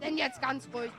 Denn jetzt ganz ruhig.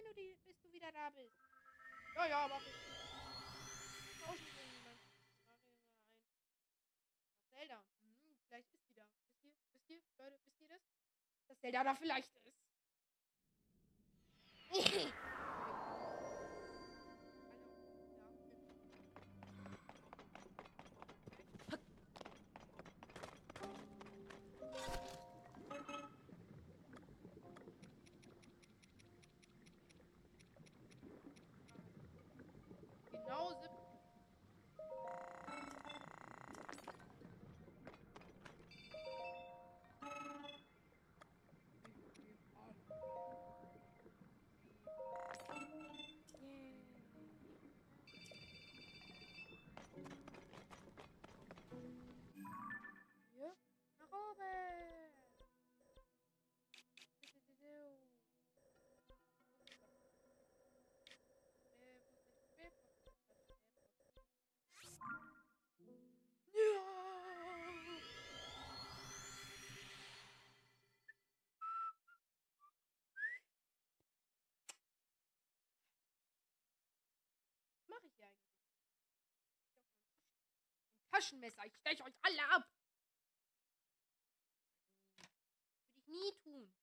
wenn du die, bis du wieder da bist. Ja, ja, mach ich. Tauschen wir jemanden. Mario war ein. Zelda. Hm, vielleicht ist die da. Wisst ihr? Wisst ihr? Leute, wisst ihr das? Dass Zelda da vielleicht ist. Taschenmesser. Ich steche euch alle ab. Hm. Würde ich nie tun.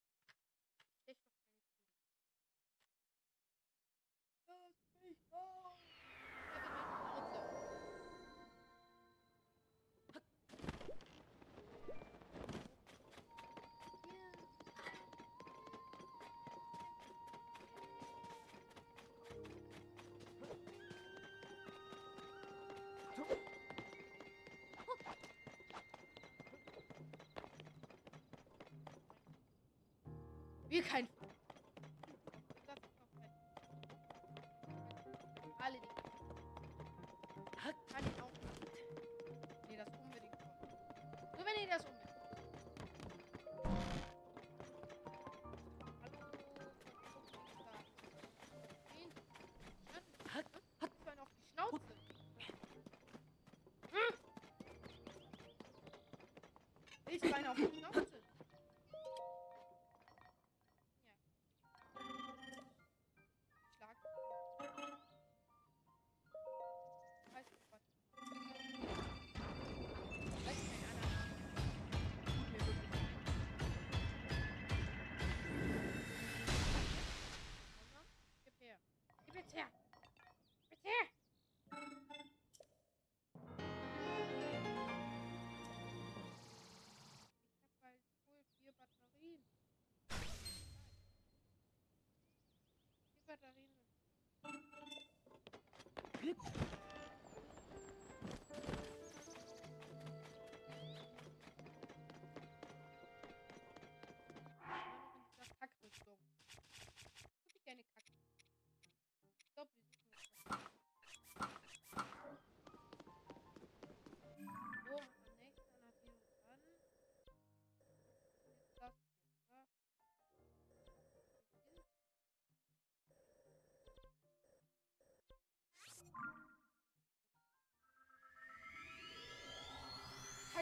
Spiel kein. Alle die. Kann ich auch nicht. Nee, das unbedingt. Nur wenn ihr das unbedingt. Ich meine auf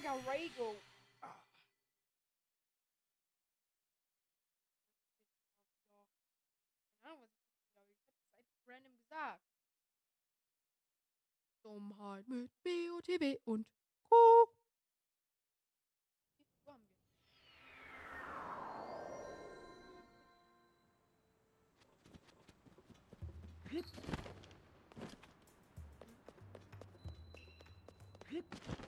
Regal. Ah. Keine Ahnung, was glaube. Ich habe es random gesagt. Dummheit mit BOTB und Co. Grip. Grip.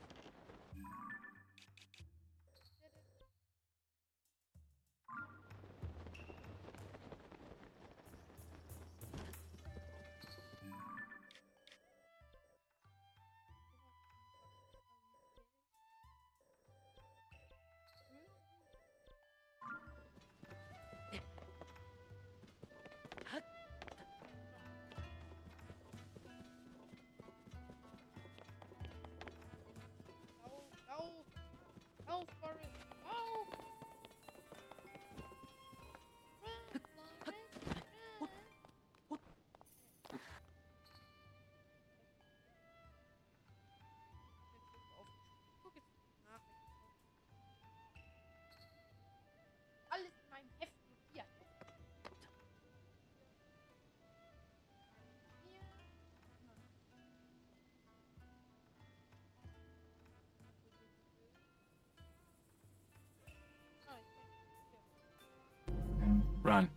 Run.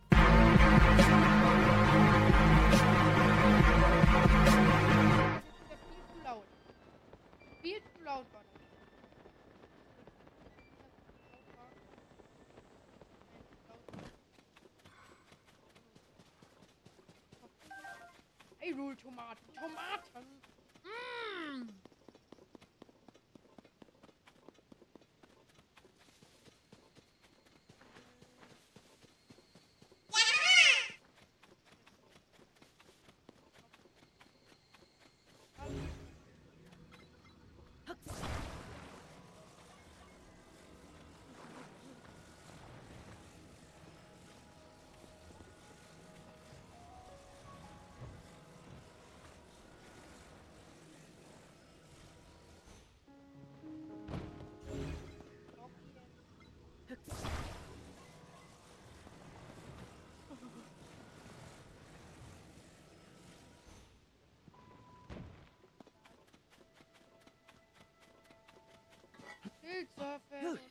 Hey, Tomaten, Tomaten! It's a family.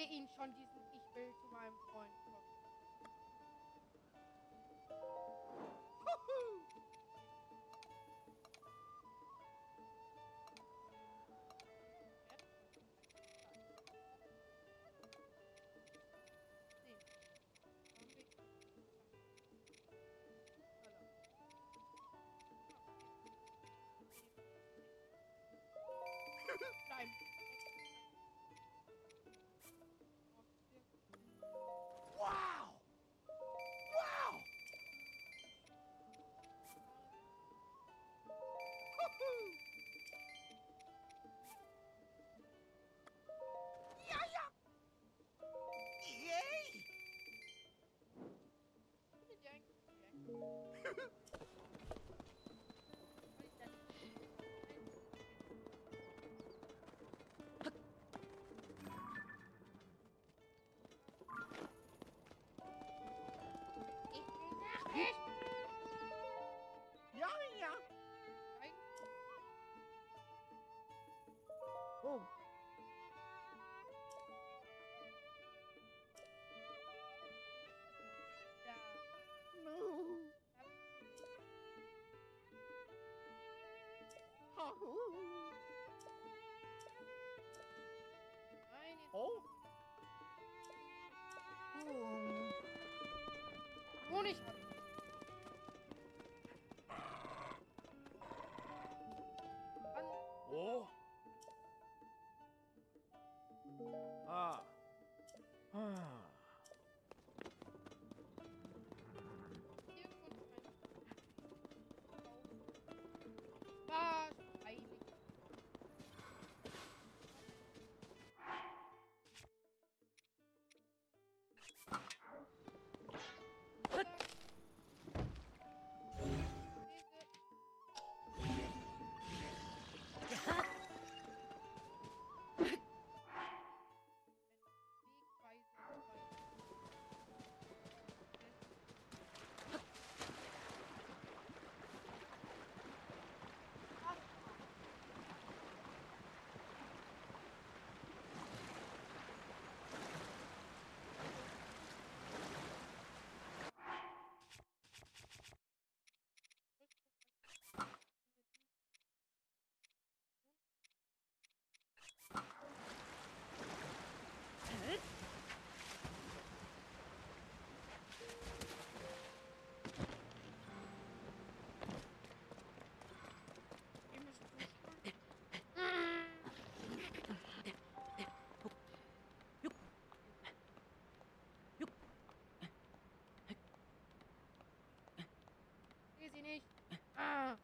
sehe ihn schon, diesen Ich will zu meinem Freund kommen. Sie nicht. Ah.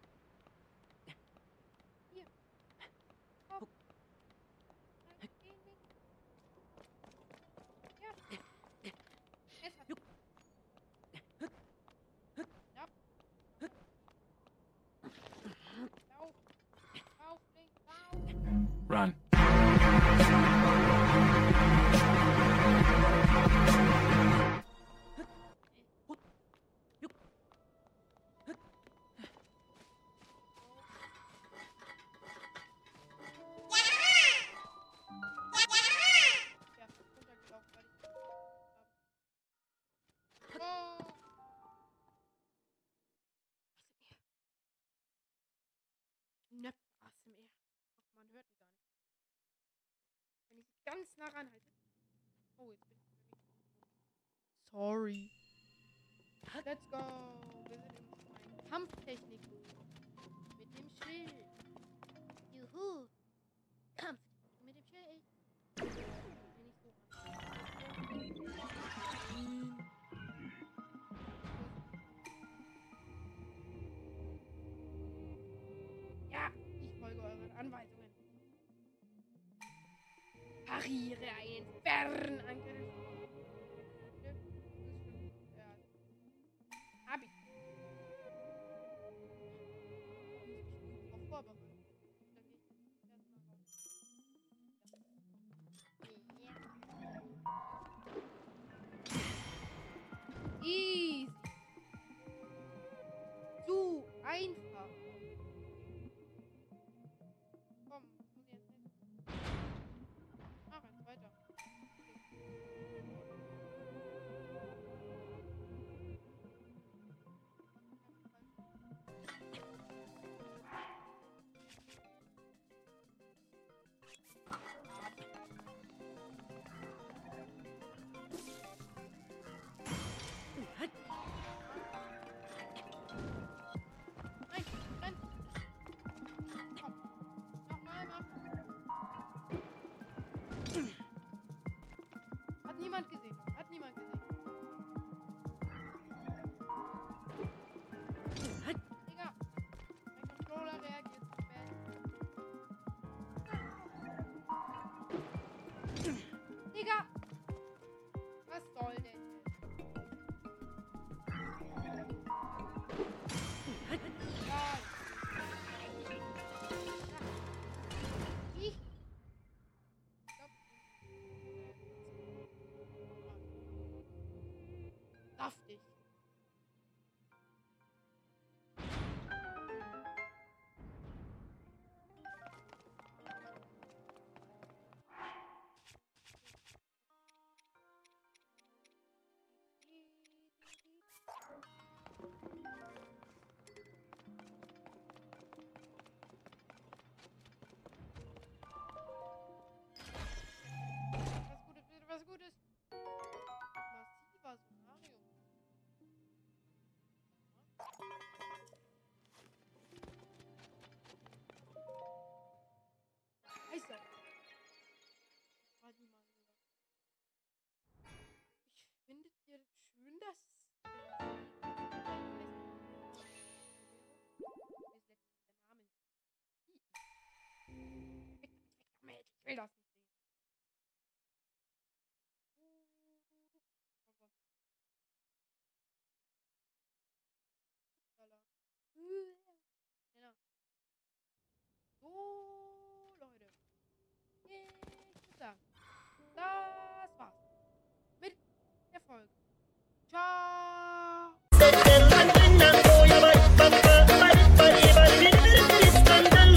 Ganz nah ranhalte. Oh, jetzt bin ich bei. Sorry. Let's go. Wir sind in meinen Kampftechniken. Mit dem Schild. Juhu. friere einen Bären angriff. Huh? will das nicht sehen. Genau. So, Leute. Ich würde sagen, das war's mit der Folge. Ciao!